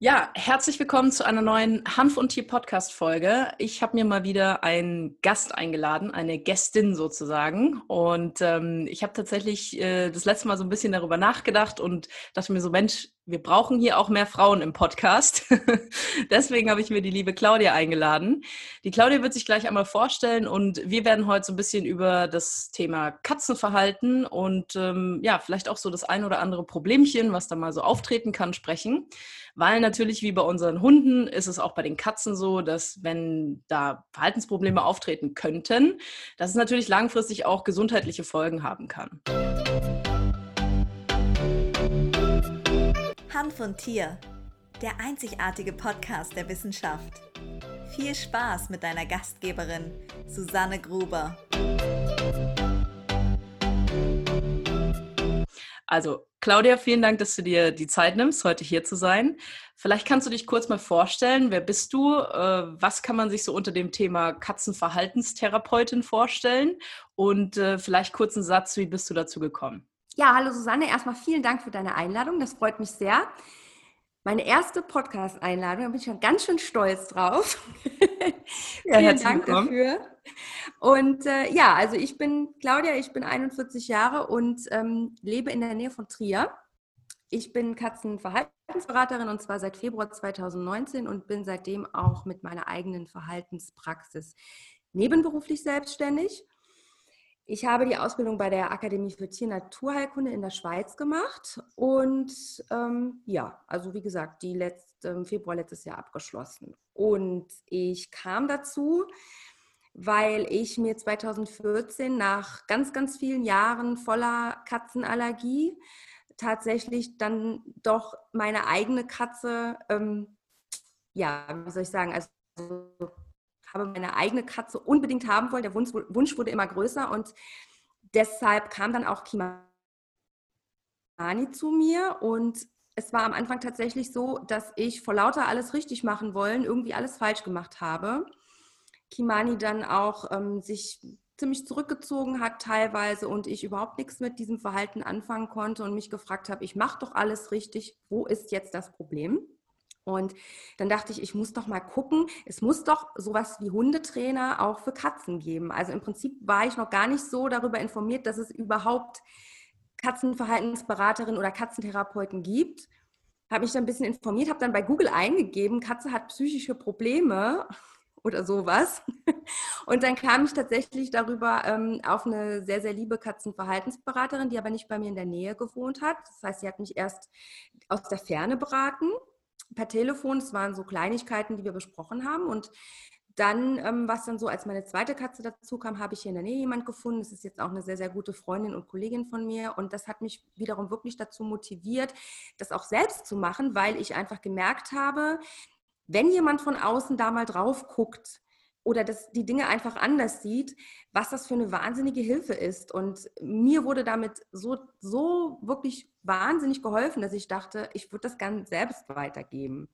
Ja, herzlich willkommen zu einer neuen Hanf und Tier Podcast Folge. Ich habe mir mal wieder einen Gast eingeladen, eine Gästin sozusagen. Und ähm, ich habe tatsächlich äh, das letzte Mal so ein bisschen darüber nachgedacht und dachte mir so, Mensch, wir brauchen hier auch mehr Frauen im Podcast. Deswegen habe ich mir die liebe Claudia eingeladen. Die Claudia wird sich gleich einmal vorstellen und wir werden heute so ein bisschen über das Thema Katzenverhalten und ähm, ja, vielleicht auch so das ein oder andere Problemchen, was da mal so auftreten kann, sprechen. Weil natürlich wie bei unseren Hunden ist es auch bei den Katzen so, dass wenn da Verhaltensprobleme auftreten könnten, dass es natürlich langfristig auch gesundheitliche Folgen haben kann. Hanf und Tier, der einzigartige Podcast der Wissenschaft. Viel Spaß mit deiner Gastgeberin Susanne Gruber. Also, Claudia, vielen Dank, dass du dir die Zeit nimmst, heute hier zu sein. Vielleicht kannst du dich kurz mal vorstellen. Wer bist du? Äh, was kann man sich so unter dem Thema Katzenverhaltenstherapeutin vorstellen? Und äh, vielleicht kurz einen Satz, wie bist du dazu gekommen? Ja, hallo Susanne. Erstmal vielen Dank für deine Einladung. Das freut mich sehr. Meine erste Podcast-Einladung, da bin ich schon ganz schön stolz drauf. Ja, vielen Dank willkommen. dafür. Und äh, ja, also ich bin Claudia, ich bin 41 Jahre und ähm, lebe in der Nähe von Trier. Ich bin Katzenverhaltensberaterin und zwar seit Februar 2019 und bin seitdem auch mit meiner eigenen Verhaltenspraxis nebenberuflich selbstständig. Ich habe die Ausbildung bei der Akademie für Tier-Naturheilkunde in der Schweiz gemacht und ähm, ja, also wie gesagt, die letzte, im Februar letztes Jahr abgeschlossen. Und ich kam dazu, weil ich mir 2014 nach ganz, ganz vielen Jahren voller Katzenallergie tatsächlich dann doch meine eigene Katze, ähm, ja, wie soll ich sagen, also habe meine eigene Katze unbedingt haben wollen. Der Wunsch, Wunsch wurde immer größer und deshalb kam dann auch Kimani zu mir und es war am Anfang tatsächlich so, dass ich vor lauter alles richtig machen wollen irgendwie alles falsch gemacht habe. Kimani dann auch ähm, sich ziemlich zurückgezogen hat teilweise und ich überhaupt nichts mit diesem Verhalten anfangen konnte und mich gefragt habe, ich mache doch alles richtig, wo ist jetzt das Problem? Und dann dachte ich, ich muss doch mal gucken, es muss doch sowas wie Hundetrainer auch für Katzen geben. Also im Prinzip war ich noch gar nicht so darüber informiert, dass es überhaupt Katzenverhaltensberaterinnen oder Katzentherapeuten gibt. Habe mich dann ein bisschen informiert, habe dann bei Google eingegeben, Katze hat psychische Probleme oder sowas. Und dann kam ich tatsächlich darüber ähm, auf eine sehr, sehr liebe Katzenverhaltensberaterin, die aber nicht bei mir in der Nähe gewohnt hat. Das heißt, sie hat mich erst aus der Ferne beraten per Telefon. Das waren so Kleinigkeiten, die wir besprochen haben. Und dann, ähm, was dann so, als meine zweite Katze dazu kam, habe ich hier in der Nähe jemand gefunden. Das ist jetzt auch eine sehr, sehr gute Freundin und Kollegin von mir. Und das hat mich wiederum wirklich dazu motiviert, das auch selbst zu machen, weil ich einfach gemerkt habe, wenn jemand von außen da mal drauf guckt, oder dass die Dinge einfach anders sieht, was das für eine wahnsinnige Hilfe ist. Und mir wurde damit so, so wirklich wahnsinnig geholfen, dass ich dachte, ich würde das gerne selbst weitergeben.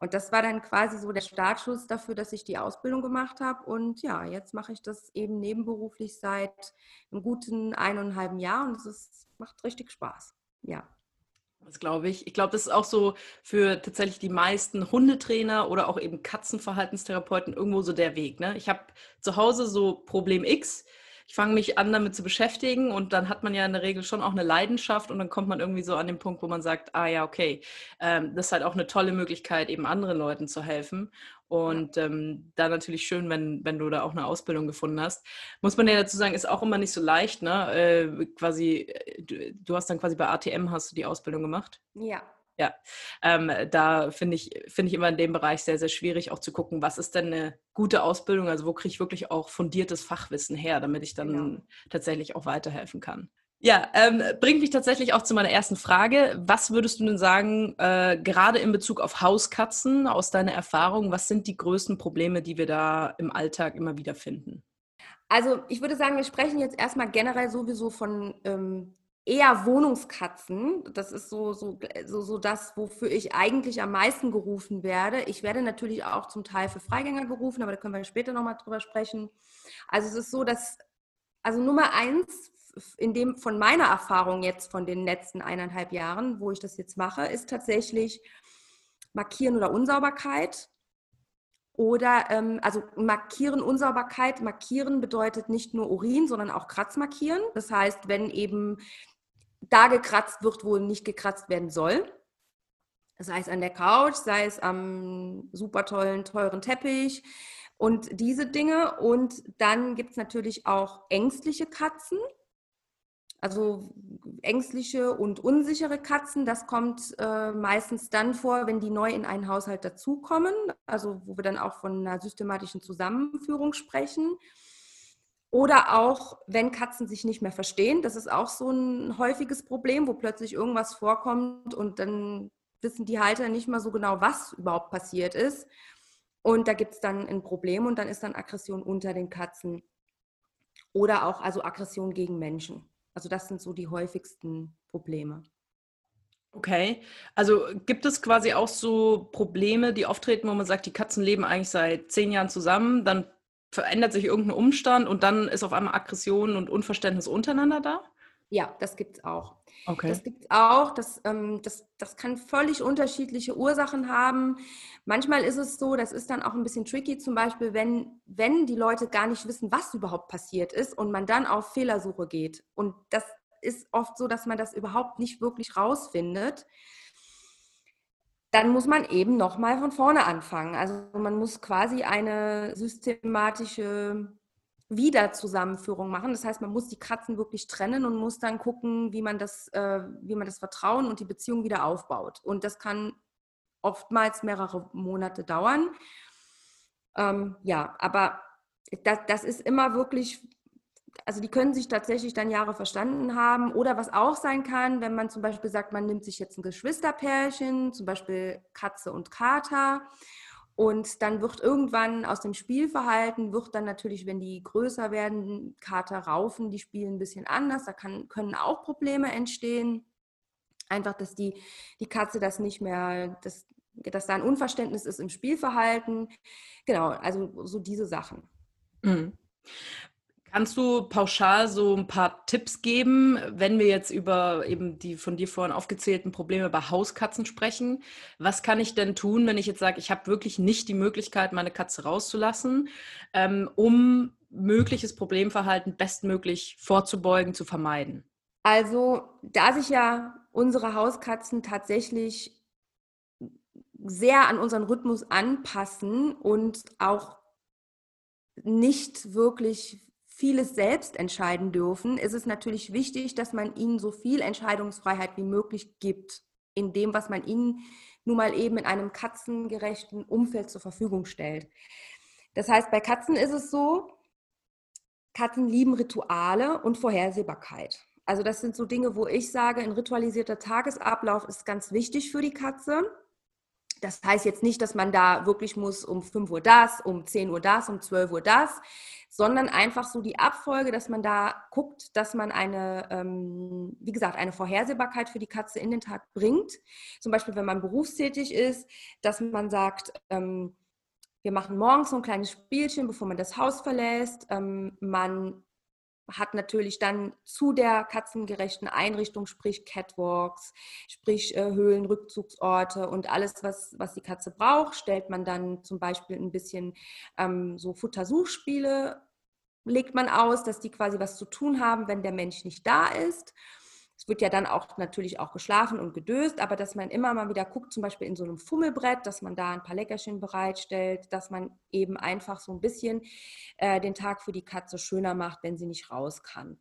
Und das war dann quasi so der Startschuss dafür, dass ich die Ausbildung gemacht habe. Und ja, jetzt mache ich das eben nebenberuflich seit einem guten eineinhalb Jahr und es macht richtig Spaß. Ja. Das glaube ich. Ich glaube, das ist auch so für tatsächlich die meisten Hundetrainer oder auch eben Katzenverhaltenstherapeuten irgendwo so der Weg. Ne? Ich habe zu Hause so Problem X. Ich fange mich an, damit zu beschäftigen und dann hat man ja in der Regel schon auch eine Leidenschaft und dann kommt man irgendwie so an den Punkt, wo man sagt, ah ja, okay, ähm, das ist halt auch eine tolle Möglichkeit, eben anderen Leuten zu helfen. Und ähm, da natürlich schön, wenn, wenn du da auch eine Ausbildung gefunden hast. Muss man ja dazu sagen, ist auch immer nicht so leicht, ne? Äh, quasi, äh, du, du, hast dann quasi bei ATM hast du die Ausbildung gemacht? Ja. Ja, ähm, da finde ich, finde ich immer in dem Bereich sehr, sehr schwierig, auch zu gucken, was ist denn eine gute Ausbildung, also wo kriege ich wirklich auch fundiertes Fachwissen her, damit ich dann genau. tatsächlich auch weiterhelfen kann. Ja, ähm, bringt mich tatsächlich auch zu meiner ersten Frage. Was würdest du denn sagen, äh, gerade in Bezug auf Hauskatzen, aus deiner Erfahrung, was sind die größten Probleme, die wir da im Alltag immer wieder finden? Also ich würde sagen, wir sprechen jetzt erstmal generell sowieso von ähm, eher Wohnungskatzen. Das ist so, so, so, so das, wofür ich eigentlich am meisten gerufen werde. Ich werde natürlich auch zum Teil für Freigänger gerufen, aber da können wir später nochmal drüber sprechen. Also es ist so, dass, also Nummer eins in dem von meiner Erfahrung jetzt von den letzten eineinhalb Jahren, wo ich das jetzt mache, ist tatsächlich, Markieren oder Unsauberkeit. Oder ähm, also markieren Unsauberkeit. Markieren bedeutet nicht nur Urin, sondern auch Kratzmarkieren. Das heißt, wenn eben da gekratzt wird, wo nicht gekratzt werden soll. Sei es an der Couch, sei es am super tollen, teuren Teppich und diese Dinge. Und dann gibt es natürlich auch ängstliche Katzen. Also ängstliche und unsichere Katzen, das kommt äh, meistens dann vor, wenn die neu in einen Haushalt dazukommen, also wo wir dann auch von einer systematischen Zusammenführung sprechen. Oder auch, wenn Katzen sich nicht mehr verstehen, das ist auch so ein häufiges Problem, wo plötzlich irgendwas vorkommt und dann wissen die Halter nicht mal so genau, was überhaupt passiert ist. Und da gibt es dann ein Problem und dann ist dann Aggression unter den Katzen. Oder auch also Aggression gegen Menschen. Also das sind so die häufigsten Probleme. Okay, also gibt es quasi auch so Probleme, die auftreten, wo man sagt, die Katzen leben eigentlich seit zehn Jahren zusammen, dann verändert sich irgendein Umstand und dann ist auf einmal Aggression und Unverständnis untereinander da? Ja, das gibt es auch. Okay. Das gibt es auch. Das, ähm, das, das kann völlig unterschiedliche Ursachen haben. Manchmal ist es so, das ist dann auch ein bisschen tricky, zum Beispiel, wenn, wenn die Leute gar nicht wissen, was überhaupt passiert ist und man dann auf Fehlersuche geht. Und das ist oft so, dass man das überhaupt nicht wirklich rausfindet. Dann muss man eben nochmal von vorne anfangen. Also man muss quasi eine systematische Wiederzusammenführung machen. Das heißt, man muss die Katzen wirklich trennen und muss dann gucken, wie man das, äh, wie man das Vertrauen und die Beziehung wieder aufbaut. Und das kann oftmals mehrere Monate dauern. Ähm, ja, aber das, das ist immer wirklich, also die können sich tatsächlich dann Jahre verstanden haben. Oder was auch sein kann, wenn man zum Beispiel sagt, man nimmt sich jetzt ein Geschwisterpärchen, zum Beispiel Katze und Kater und dann wird irgendwann aus dem Spielverhalten, wird dann natürlich, wenn die größer werden, Kater raufen, die spielen ein bisschen anders. Da kann, können auch Probleme entstehen. Einfach, dass die, die Katze das nicht mehr, dass, dass da ein Unverständnis ist im Spielverhalten. Genau, also so diese Sachen. Mhm. Kannst du pauschal so ein paar Tipps geben, wenn wir jetzt über eben die von dir vorhin aufgezählten Probleme bei Hauskatzen sprechen? Was kann ich denn tun, wenn ich jetzt sage, ich habe wirklich nicht die Möglichkeit, meine Katze rauszulassen, ähm, um mögliches Problemverhalten bestmöglich vorzubeugen, zu vermeiden? Also, da sich ja unsere Hauskatzen tatsächlich sehr an unseren Rhythmus anpassen und auch nicht wirklich vieles selbst entscheiden dürfen, ist es natürlich wichtig, dass man ihnen so viel Entscheidungsfreiheit wie möglich gibt in dem, was man ihnen nun mal eben in einem katzengerechten Umfeld zur Verfügung stellt. Das heißt, bei Katzen ist es so, Katzen lieben Rituale und Vorhersehbarkeit. Also das sind so Dinge, wo ich sage, ein ritualisierter Tagesablauf ist ganz wichtig für die Katze. Das heißt jetzt nicht, dass man da wirklich muss um 5 Uhr das, um 10 Uhr das, um 12 Uhr das, sondern einfach so die Abfolge, dass man da guckt, dass man eine, ähm, wie gesagt, eine Vorhersehbarkeit für die Katze in den Tag bringt. Zum Beispiel, wenn man berufstätig ist, dass man sagt, ähm, wir machen morgens so ein kleines Spielchen, bevor man das Haus verlässt. Ähm, man hat natürlich dann zu der katzengerechten Einrichtung, sprich Catwalks, sprich äh, Höhlenrückzugsorte und alles, was, was die Katze braucht, stellt man dann zum Beispiel ein bisschen ähm, so Futtersuchspiele, legt man aus, dass die quasi was zu tun haben, wenn der Mensch nicht da ist. Es wird ja dann auch natürlich auch geschlafen und gedöst, aber dass man immer mal wieder guckt, zum Beispiel in so einem Fummelbrett, dass man da ein paar Leckerchen bereitstellt, dass man eben einfach so ein bisschen äh, den Tag für die Katze schöner macht, wenn sie nicht raus kann.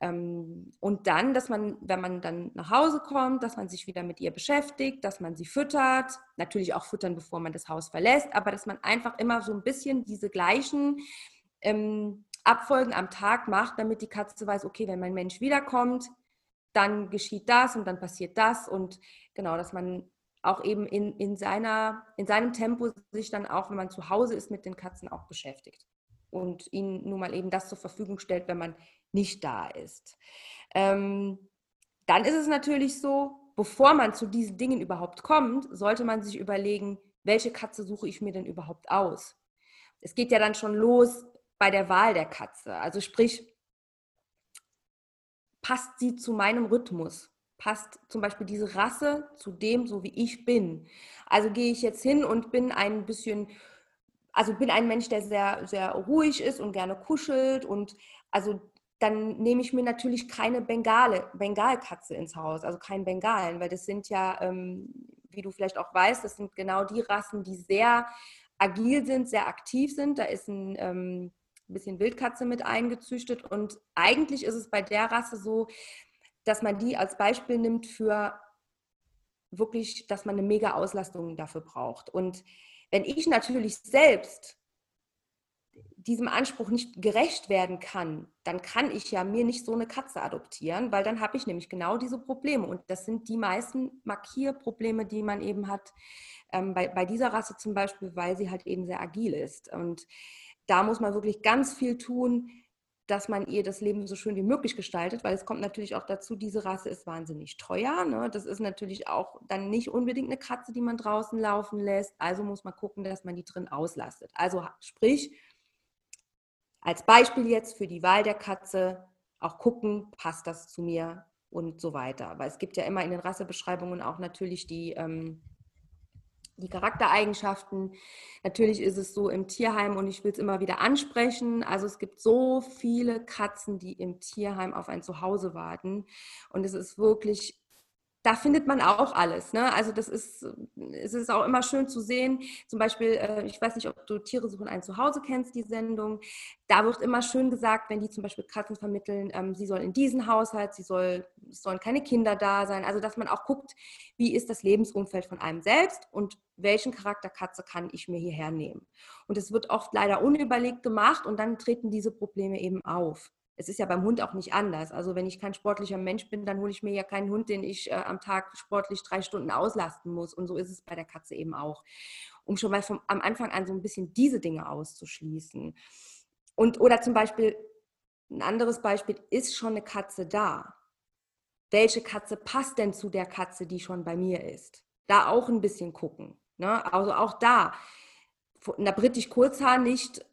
Ähm, und dann, dass man, wenn man dann nach Hause kommt, dass man sich wieder mit ihr beschäftigt, dass man sie füttert, natürlich auch füttern, bevor man das Haus verlässt, aber dass man einfach immer so ein bisschen diese gleichen ähm, Abfolgen am Tag macht, damit die Katze weiß, okay, wenn mein Mensch wiederkommt, dann geschieht das und dann passiert das und genau, dass man auch eben in, in, seiner, in seinem Tempo sich dann auch, wenn man zu Hause ist, mit den Katzen auch beschäftigt und ihnen nun mal eben das zur Verfügung stellt, wenn man nicht da ist. Ähm, dann ist es natürlich so, bevor man zu diesen Dingen überhaupt kommt, sollte man sich überlegen, welche Katze suche ich mir denn überhaupt aus? Es geht ja dann schon los bei der Wahl der Katze. Also sprich, passt sie zu meinem Rhythmus? passt zum Beispiel diese Rasse zu dem, so wie ich bin. Also gehe ich jetzt hin und bin ein bisschen, also bin ein Mensch, der sehr, sehr ruhig ist und gerne kuschelt und also dann nehme ich mir natürlich keine Bengale, Bengalkatze ins Haus, also keinen Bengalen, weil das sind ja, ähm, wie du vielleicht auch weißt, das sind genau die Rassen, die sehr agil sind, sehr aktiv sind. Da ist ein ähm, bisschen Wildkatze mit eingezüchtet und eigentlich ist es bei der Rasse so, dass man die als Beispiel nimmt für wirklich, dass man eine mega Auslastung dafür braucht. Und wenn ich natürlich selbst diesem Anspruch nicht gerecht werden kann, dann kann ich ja mir nicht so eine Katze adoptieren, weil dann habe ich nämlich genau diese Probleme. Und das sind die meisten Markierprobleme, die man eben hat ähm, bei, bei dieser Rasse zum Beispiel, weil sie halt eben sehr agil ist. Und da muss man wirklich ganz viel tun, dass man ihr das Leben so schön wie möglich gestaltet, weil es kommt natürlich auch dazu, diese Rasse ist wahnsinnig teuer. Ne? Das ist natürlich auch dann nicht unbedingt eine Katze, die man draußen laufen lässt. Also muss man gucken, dass man die drin auslastet. Also sprich, als Beispiel jetzt für die Wahl der Katze auch gucken, passt das zu mir und so weiter. Weil es gibt ja immer in den Rassebeschreibungen auch natürlich die ähm, die Charaktereigenschaften. Natürlich ist es so im Tierheim und ich will es immer wieder ansprechen. Also es gibt so viele Katzen, die im Tierheim auf ein Zuhause warten. Und es ist wirklich da findet man auch alles. Ne? Also das ist, es ist auch immer schön zu sehen. Zum Beispiel, äh, ich weiß nicht, ob du Tiere suchen ein Zuhause kennst, die Sendung. Da wird immer schön gesagt, wenn die zum Beispiel Katzen vermitteln, ähm, sie soll in diesen Haushalt, sie soll, es sollen keine Kinder da sein. Also dass man auch guckt, wie ist das Lebensumfeld von einem selbst und welchen Charakter Katze kann ich mir hierher nehmen. Und es wird oft leider unüberlegt gemacht und dann treten diese Probleme eben auf es ist ja beim Hund auch nicht anders. Also wenn ich kein sportlicher Mensch bin, dann hole ich mir ja keinen Hund, den ich äh, am Tag sportlich drei Stunden auslasten muss. Und so ist es bei der Katze eben auch. Um schon mal vom, am Anfang an so ein bisschen diese Dinge auszuschließen. Und oder zum Beispiel, ein anderes Beispiel, ist schon eine Katze da? Welche Katze passt denn zu der Katze, die schon bei mir ist? Da auch ein bisschen gucken. Ne? Also auch da, einer britisch Kurzhaar nicht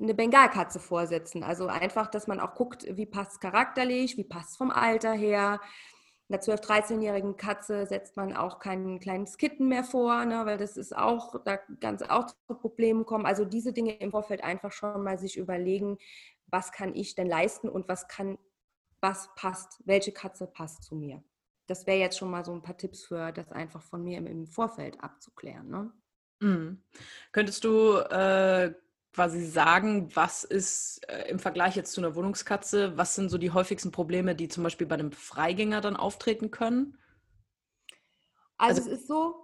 eine Bengalkatze vorsetzen. Also einfach, dass man auch guckt, wie passt es charakterlich, wie passt es vom Alter her. Einer 12-, 13-jährigen Katze setzt man auch kein kleines Kitten mehr vor, ne, weil das ist auch, da ganz auch zu Problemen kommen. Also diese Dinge im Vorfeld einfach schon mal sich überlegen, was kann ich denn leisten und was kann, was passt, welche Katze passt zu mir. Das wäre jetzt schon mal so ein paar Tipps für das einfach von mir im, im Vorfeld abzuklären. Ne? Mhm. Könntest du äh, quasi sagen, was ist äh, im Vergleich jetzt zu einer Wohnungskatze, was sind so die häufigsten Probleme, die zum Beispiel bei einem Freigänger dann auftreten können? Also, also es ist so.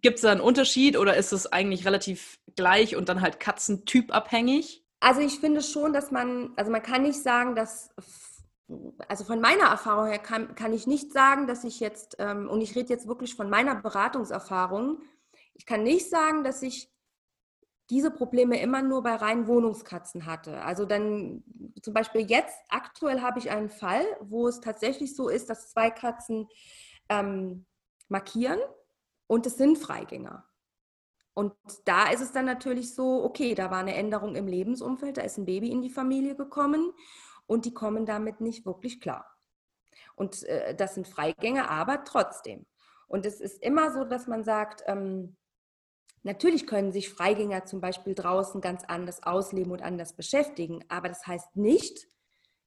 Gibt es da einen Unterschied oder ist es eigentlich relativ gleich und dann halt katzentypabhängig? Also ich finde schon, dass man, also man kann nicht sagen, dass, also von meiner Erfahrung her kann, kann ich nicht sagen, dass ich jetzt, ähm, und ich rede jetzt wirklich von meiner Beratungserfahrung, ich kann nicht sagen, dass ich diese Probleme immer nur bei reinen Wohnungskatzen hatte. Also dann zum Beispiel jetzt, aktuell habe ich einen Fall, wo es tatsächlich so ist, dass zwei Katzen ähm, markieren und es sind Freigänger. Und da ist es dann natürlich so, okay, da war eine Änderung im Lebensumfeld, da ist ein Baby in die Familie gekommen und die kommen damit nicht wirklich klar. Und äh, das sind Freigänger, aber trotzdem. Und es ist immer so, dass man sagt, ähm, Natürlich können sich Freigänger zum Beispiel draußen ganz anders ausleben und anders beschäftigen, aber das heißt nicht,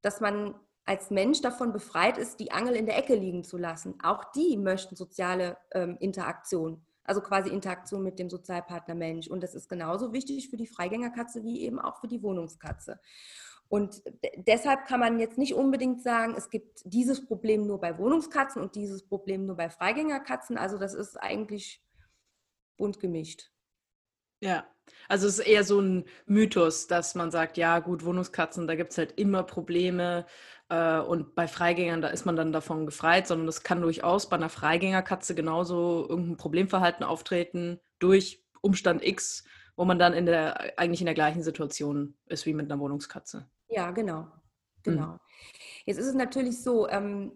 dass man als Mensch davon befreit ist, die Angel in der Ecke liegen zu lassen. Auch die möchten soziale ähm, Interaktion, also quasi Interaktion mit dem Sozialpartner Mensch. Und das ist genauso wichtig für die Freigängerkatze wie eben auch für die Wohnungskatze. Und deshalb kann man jetzt nicht unbedingt sagen, es gibt dieses Problem nur bei Wohnungskatzen und dieses Problem nur bei Freigängerkatzen. Also das ist eigentlich bunt gemischt. Ja, also es ist eher so ein Mythos, dass man sagt, ja gut, Wohnungskatzen, da gibt es halt immer Probleme äh, und bei Freigängern, da ist man dann davon gefreit, sondern es kann durchaus bei einer Freigängerkatze genauso irgendein Problemverhalten auftreten durch Umstand X, wo man dann in der, eigentlich in der gleichen Situation ist wie mit einer Wohnungskatze. Ja, genau. Genau. Mhm. Jetzt ist es natürlich so, ähm,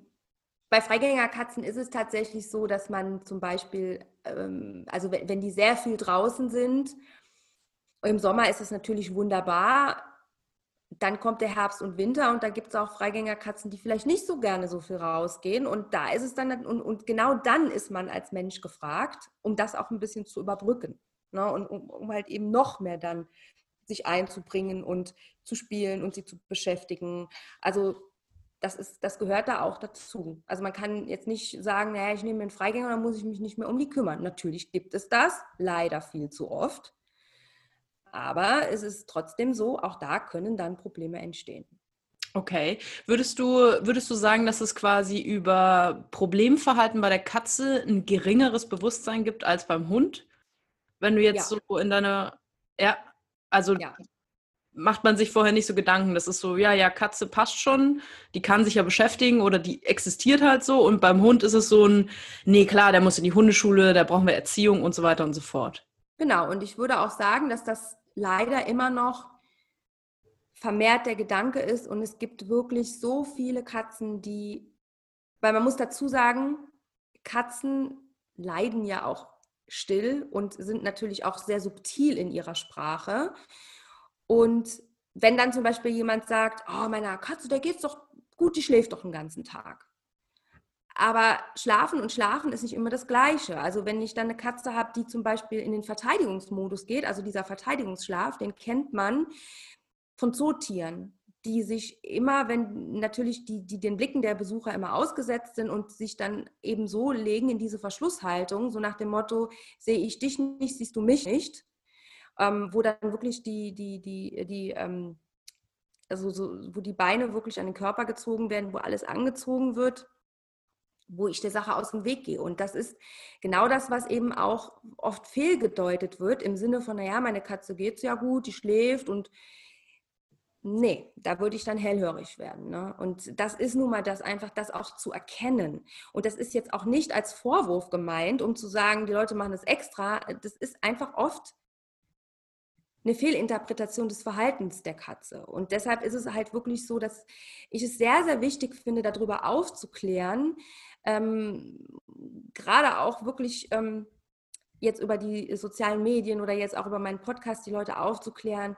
bei Freigängerkatzen ist es tatsächlich so, dass man zum Beispiel, ähm, also wenn die sehr viel draußen sind, im Sommer ist es natürlich wunderbar. dann kommt der Herbst und Winter und da gibt es auch Freigängerkatzen, die vielleicht nicht so gerne so viel rausgehen. Und da ist es dann, und, und genau dann ist man als Mensch gefragt, um das auch ein bisschen zu überbrücken. Ne? Und um, um halt eben noch mehr dann sich einzubringen und zu spielen und sie zu beschäftigen. Also das, ist, das gehört da auch dazu. Also man kann jetzt nicht sagen, naja, ich nehme einen Freigänger, dann muss ich mich nicht mehr um die kümmern. Natürlich gibt es das, leider viel zu oft. Aber es ist trotzdem so, auch da können dann Probleme entstehen. Okay. Würdest du, würdest du sagen, dass es quasi über Problemverhalten bei der Katze ein geringeres Bewusstsein gibt als beim Hund? Wenn du jetzt ja. so in deiner, ja, also ja. Macht man sich vorher nicht so Gedanken. Das ist so, ja, ja, Katze passt schon, die kann sich ja beschäftigen oder die existiert halt so. Und beim Hund ist es so ein, nee, klar, der muss in die Hundeschule, da brauchen wir Erziehung und so weiter und so fort. Genau, und ich würde auch sagen, dass das leider immer noch vermehrt der Gedanke ist und es gibt wirklich so viele Katzen, die, weil man muss dazu sagen, Katzen leiden ja auch still und sind natürlich auch sehr subtil in ihrer Sprache. Und wenn dann zum Beispiel jemand sagt, oh, meiner Katze, der geht's doch gut, die schläft doch den ganzen Tag. Aber schlafen und schlafen ist nicht immer das Gleiche. Also wenn ich dann eine Katze habe, die zum Beispiel in den Verteidigungsmodus geht, also dieser Verteidigungsschlaf, den kennt man von Zootieren, die sich immer, wenn natürlich die, die den Blicken der Besucher immer ausgesetzt sind und sich dann eben so legen in diese Verschlusshaltung, so nach dem Motto, sehe ich dich nicht, siehst du mich nicht, ähm, wo dann wirklich die, die, die, die ähm, also so, wo die Beine wirklich an den Körper gezogen werden, wo alles angezogen wird wo ich der Sache aus dem Weg gehe. Und das ist genau das, was eben auch oft fehlgedeutet wird, im Sinne von, naja, meine Katze geht es ja gut, die schläft und nee, da würde ich dann hellhörig werden. Ne? Und das ist nun mal das einfach, das auch zu erkennen. Und das ist jetzt auch nicht als Vorwurf gemeint, um zu sagen, die Leute machen das extra. Das ist einfach oft eine Fehlinterpretation des Verhaltens der Katze. Und deshalb ist es halt wirklich so, dass ich es sehr, sehr wichtig finde, darüber aufzuklären, ähm, gerade auch wirklich ähm, jetzt über die sozialen Medien oder jetzt auch über meinen Podcast die Leute aufzuklären,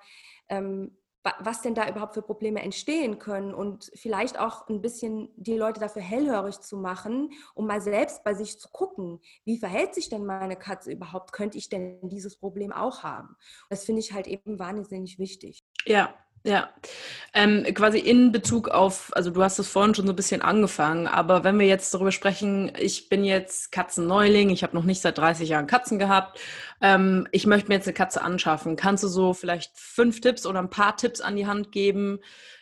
ähm, was denn da überhaupt für Probleme entstehen können und vielleicht auch ein bisschen die Leute dafür hellhörig zu machen, um mal selbst bei sich zu gucken, wie verhält sich denn meine Katze überhaupt? Könnte ich denn dieses Problem auch haben? Das finde ich halt eben wahnsinnig wichtig. Ja, ja, ähm, quasi in Bezug auf, also du hast es vorhin schon so ein bisschen angefangen, aber wenn wir jetzt darüber sprechen, ich bin jetzt Katzenneuling, ich habe noch nicht seit 30 Jahren Katzen gehabt, ähm, ich möchte mir jetzt eine Katze anschaffen. Kannst du so vielleicht fünf Tipps oder ein paar Tipps an die Hand geben?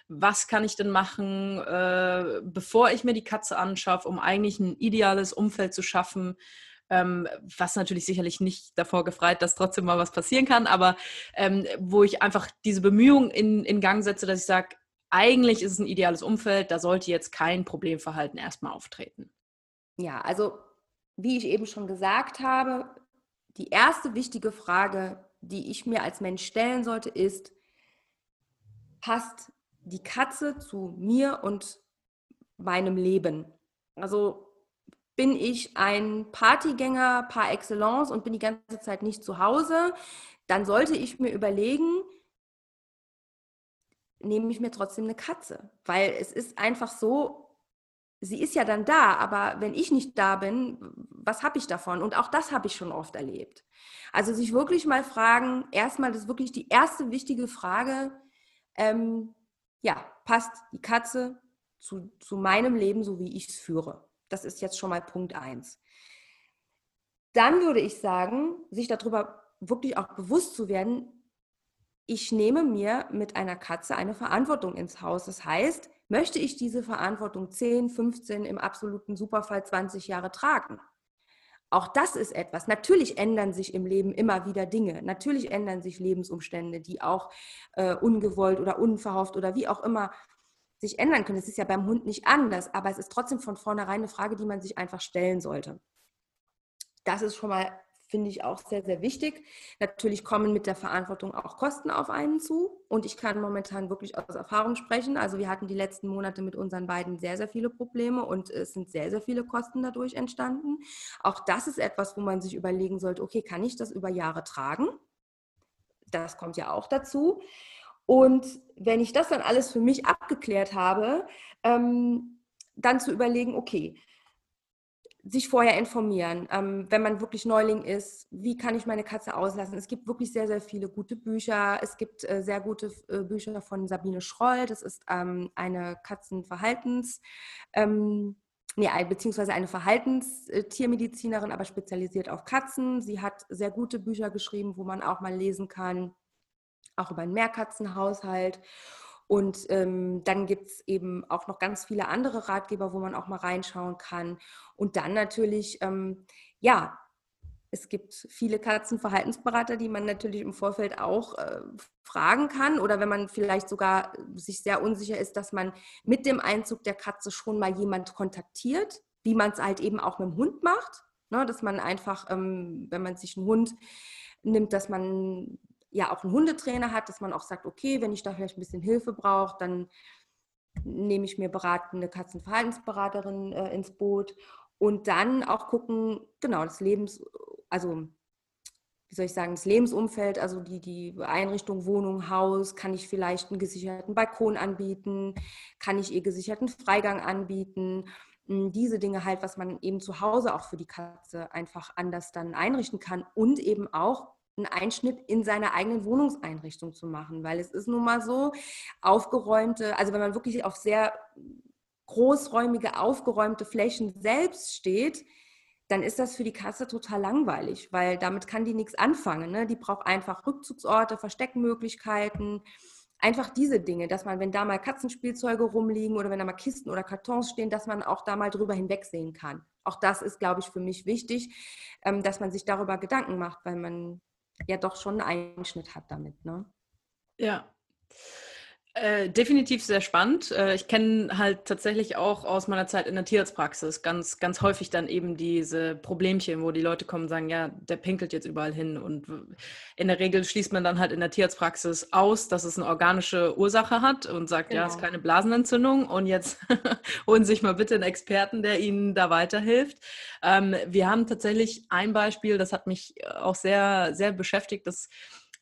Was kann ich denn machen, äh, bevor ich mir die Katze anschaffe, um eigentlich ein ideales Umfeld zu schaffen? Ähm, was natürlich sicherlich nicht davor gefreit, dass trotzdem mal was passieren kann, aber ähm, wo ich einfach diese Bemühungen in, in Gang setze, dass ich sage, eigentlich ist es ein ideales Umfeld, da sollte jetzt kein Problemverhalten erstmal auftreten. Ja, also wie ich eben schon gesagt habe, die erste wichtige Frage, die ich mir als Mensch stellen sollte, ist, passt die Katze zu mir und meinem Leben? Also bin ich ein Partygänger par excellence und bin die ganze Zeit nicht zu Hause, dann sollte ich mir überlegen, nehme ich mir trotzdem eine Katze. Weil es ist einfach so, sie ist ja dann da, aber wenn ich nicht da bin, was habe ich davon? Und auch das habe ich schon oft erlebt. Also sich wirklich mal fragen, erstmal, das ist wirklich die erste wichtige Frage, ähm, ja, passt die Katze zu, zu meinem Leben, so wie ich es führe? Das ist jetzt schon mal Punkt eins. Dann würde ich sagen, sich darüber wirklich auch bewusst zu werden, ich nehme mir mit einer Katze eine Verantwortung ins Haus. Das heißt, möchte ich diese Verantwortung 10, 15, im absoluten Superfall 20 Jahre tragen? Auch das ist etwas. Natürlich ändern sich im Leben immer wieder Dinge. Natürlich ändern sich Lebensumstände, die auch äh, ungewollt oder unverhofft oder wie auch immer sich ändern können. Es ist ja beim Hund nicht anders, aber es ist trotzdem von vornherein eine Frage, die man sich einfach stellen sollte. Das ist schon mal, finde ich, auch sehr, sehr wichtig. Natürlich kommen mit der Verantwortung auch Kosten auf einen zu. Und ich kann momentan wirklich aus Erfahrung sprechen. Also wir hatten die letzten Monate mit unseren beiden sehr, sehr viele Probleme und es sind sehr, sehr viele Kosten dadurch entstanden. Auch das ist etwas, wo man sich überlegen sollte, okay, kann ich das über Jahre tragen? Das kommt ja auch dazu. Und wenn ich das dann alles für mich abgeklärt habe, ähm, dann zu überlegen, okay, sich vorher informieren, ähm, wenn man wirklich Neuling ist, wie kann ich meine Katze auslassen. Es gibt wirklich sehr, sehr viele gute Bücher. Es gibt äh, sehr gute äh, Bücher von Sabine Schroll, das ist ähm, eine Katzenverhaltens, ähm, nee, beziehungsweise eine Verhaltenstiermedizinerin, aber spezialisiert auf Katzen. Sie hat sehr gute Bücher geschrieben, wo man auch mal lesen kann, auch über einen Mehrkatzenhaushalt. Und ähm, dann gibt es eben auch noch ganz viele andere Ratgeber, wo man auch mal reinschauen kann. Und dann natürlich, ähm, ja, es gibt viele Katzenverhaltensberater, die man natürlich im Vorfeld auch äh, fragen kann. Oder wenn man vielleicht sogar sich sehr unsicher ist, dass man mit dem Einzug der Katze schon mal jemand kontaktiert, wie man es halt eben auch mit dem Hund macht. Ne? Dass man einfach, ähm, wenn man sich einen Hund nimmt, dass man ja auch einen Hundetrainer hat, dass man auch sagt, okay, wenn ich da vielleicht ein bisschen Hilfe brauche, dann nehme ich mir beratende Katzenverhaltensberaterin äh, ins Boot und dann auch gucken, genau, das Lebens, also wie soll ich sagen, das Lebensumfeld, also die, die Einrichtung, Wohnung, Haus, kann ich vielleicht einen gesicherten Balkon anbieten, kann ich ihr gesicherten Freigang anbieten, hm, diese Dinge halt, was man eben zu Hause auch für die Katze einfach anders dann einrichten kann und eben auch einen Einschnitt in seiner eigenen Wohnungseinrichtung zu machen, weil es ist nun mal so, aufgeräumte, also wenn man wirklich auf sehr großräumige, aufgeräumte Flächen selbst steht, dann ist das für die Kasse total langweilig, weil damit kann die nichts anfangen. Ne? Die braucht einfach Rückzugsorte, Versteckmöglichkeiten, einfach diese Dinge, dass man, wenn da mal Katzenspielzeuge rumliegen oder wenn da mal Kisten oder Kartons stehen, dass man auch da mal drüber hinwegsehen kann. Auch das ist, glaube ich, für mich wichtig, ähm, dass man sich darüber Gedanken macht, weil man ja doch schon einen Einschnitt hat damit. Ne? Ja. Äh, definitiv sehr spannend. Äh, ich kenne halt tatsächlich auch aus meiner Zeit in der Tierarztpraxis ganz, ganz häufig dann eben diese Problemchen, wo die Leute kommen und sagen, ja, der pinkelt jetzt überall hin. Und in der Regel schließt man dann halt in der Tierarztpraxis aus, dass es eine organische Ursache hat und sagt, genau. ja, es ist genau. keine Blasenentzündung und jetzt holen Sie sich mal bitte einen Experten, der Ihnen da weiterhilft. Ähm, wir haben tatsächlich ein Beispiel, das hat mich auch sehr, sehr beschäftigt, das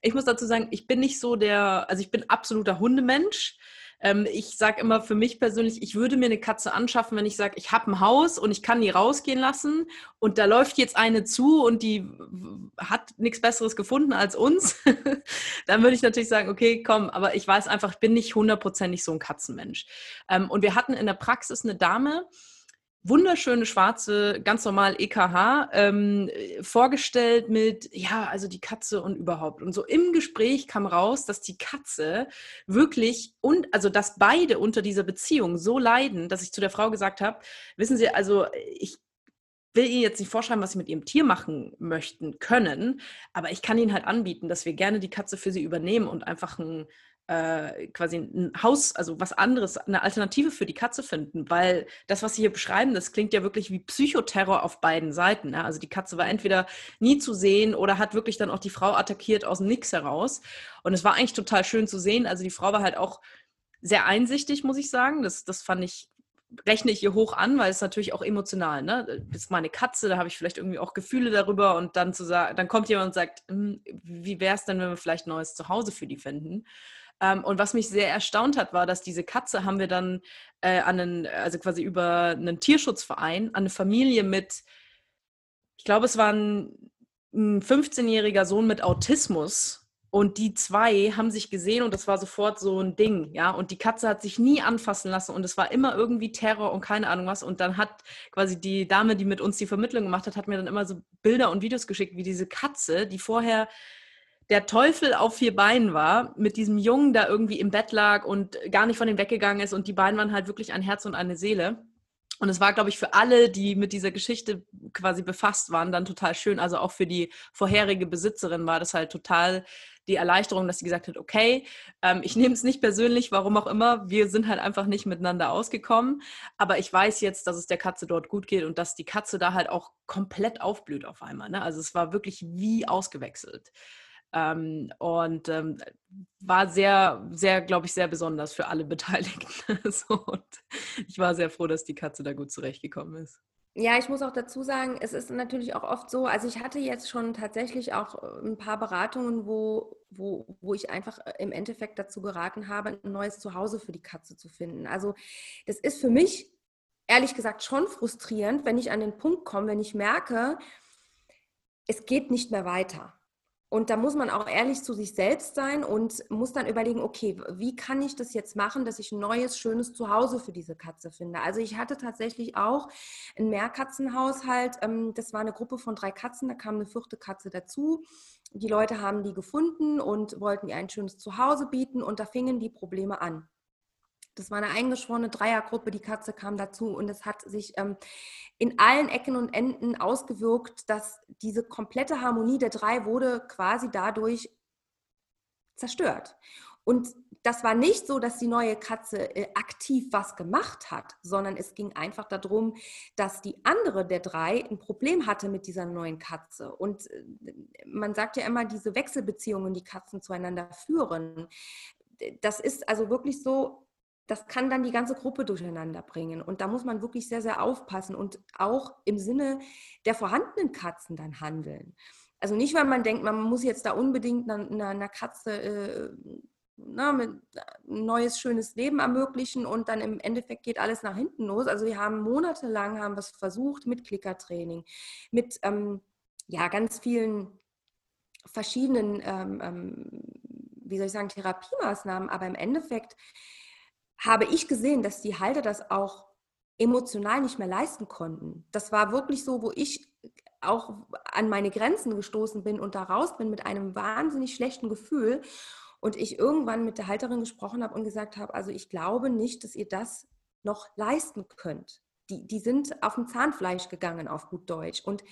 ich muss dazu sagen, ich bin nicht so der, also ich bin absoluter Hundemensch. Ähm, ich sage immer für mich persönlich, ich würde mir eine Katze anschaffen, wenn ich sage, ich habe ein Haus und ich kann die rausgehen lassen und da läuft jetzt eine zu und die hat nichts Besseres gefunden als uns. Dann würde ich natürlich sagen, okay, komm, aber ich weiß einfach, ich bin nicht hundertprozentig so ein Katzenmensch. Ähm, und wir hatten in der Praxis eine Dame, wunderschöne schwarze, ganz normal EKH, ähm, vorgestellt mit, ja, also die Katze und überhaupt. Und so im Gespräch kam raus, dass die Katze wirklich und, also dass beide unter dieser Beziehung so leiden, dass ich zu der Frau gesagt habe, wissen Sie, also ich will Ihnen jetzt nicht vorschreiben, was Sie mit Ihrem Tier machen möchten können, aber ich kann Ihnen halt anbieten, dass wir gerne die Katze für Sie übernehmen und einfach ein äh, quasi ein Haus, also was anderes, eine Alternative für die Katze finden, weil das, was Sie hier beschreiben, das klingt ja wirklich wie Psychoterror auf beiden Seiten. Ne? Also die Katze war entweder nie zu sehen oder hat wirklich dann auch die Frau attackiert aus dem Nix heraus. Und es war eigentlich total schön zu sehen. Also die Frau war halt auch sehr einsichtig, muss ich sagen. Das, das fand ich rechne ich ihr hoch an, weil es natürlich auch emotional, ne? Das ist meine Katze, da habe ich vielleicht irgendwie auch Gefühle darüber und dann zu sagen, dann kommt jemand und sagt, hm, wie wäre es denn, wenn wir vielleicht ein neues Zuhause für die finden? Ähm, und was mich sehr erstaunt hat, war, dass diese Katze haben wir dann äh, an einen, also quasi über einen Tierschutzverein, an eine Familie mit, ich glaube, es war ein, ein 15-jähriger Sohn mit Autismus. Und die zwei haben sich gesehen und das war sofort so ein Ding, ja. Und die Katze hat sich nie anfassen lassen und es war immer irgendwie Terror und keine Ahnung was. Und dann hat quasi die Dame, die mit uns die Vermittlung gemacht hat, hat mir dann immer so Bilder und Videos geschickt, wie diese Katze, die vorher der Teufel auf vier Beinen war, mit diesem Jungen, der irgendwie im Bett lag und gar nicht von ihm weggegangen ist. Und die beiden waren halt wirklich ein Herz und eine Seele. Und es war, glaube ich, für alle, die mit dieser Geschichte quasi befasst waren, dann total schön. Also auch für die vorherige Besitzerin war das halt total die Erleichterung, dass sie gesagt hat, okay, ähm, ich nehme es nicht persönlich, warum auch immer, wir sind halt einfach nicht miteinander ausgekommen. Aber ich weiß jetzt, dass es der Katze dort gut geht und dass die Katze da halt auch komplett aufblüht auf einmal. Ne? Also es war wirklich wie ausgewechselt. Ähm, und ähm, war sehr, sehr, glaube ich, sehr besonders für alle Beteiligten. so, und ich war sehr froh, dass die Katze da gut zurechtgekommen ist. Ja, ich muss auch dazu sagen, es ist natürlich auch oft so, also ich hatte jetzt schon tatsächlich auch äh, ein paar Beratungen, wo, wo, wo ich einfach äh, im Endeffekt dazu geraten habe, ein neues Zuhause für die Katze zu finden. Also das ist für mich ehrlich gesagt schon frustrierend, wenn ich an den Punkt komme, wenn ich merke, es geht nicht mehr weiter. Und da muss man auch ehrlich zu sich selbst sein und muss dann überlegen, okay, wie kann ich das jetzt machen, dass ich ein neues, schönes Zuhause für diese Katze finde. Also ich hatte tatsächlich auch ein Mehrkatzenhaushalt. Ähm, das war eine Gruppe von drei Katzen, da kam eine vierte Katze dazu. Die Leute haben die gefunden und wollten ihr ein schönes Zuhause bieten und da fingen die Probleme an. Das war eine eingeschworene Dreiergruppe, die Katze kam dazu und es hat sich ähm, in allen Ecken und Enden ausgewirkt, dass diese komplette Harmonie der drei wurde quasi dadurch zerstört. Und das war nicht so, dass die neue Katze äh, aktiv was gemacht hat, sondern es ging einfach darum, dass die andere der drei ein Problem hatte mit dieser neuen Katze. Und äh, man sagt ja immer, diese Wechselbeziehungen, die Katzen zueinander führen. Das ist also wirklich so, das kann dann die ganze Gruppe durcheinander bringen. Und da muss man wirklich sehr, sehr aufpassen und auch im Sinne der vorhandenen Katzen dann handeln. Also nicht, weil man denkt, man muss jetzt da unbedingt einer, einer Katze äh, na, ein neues, schönes Leben ermöglichen und dann im Endeffekt geht alles nach hinten los. Also wir haben monatelang haben es versucht mit Klickertraining, mit ähm, ja, ganz vielen verschiedenen, ähm, ähm, wie soll ich sagen, Therapiemaßnahmen, aber im Endeffekt habe ich gesehen, dass die Halter das auch emotional nicht mehr leisten konnten. Das war wirklich so, wo ich auch an meine Grenzen gestoßen bin und da raus bin mit einem wahnsinnig schlechten Gefühl und ich irgendwann mit der Halterin gesprochen habe und gesagt habe, also ich glaube nicht, dass ihr das noch leisten könnt. Die, die sind auf dem Zahnfleisch gegangen, auf gut Deutsch. Und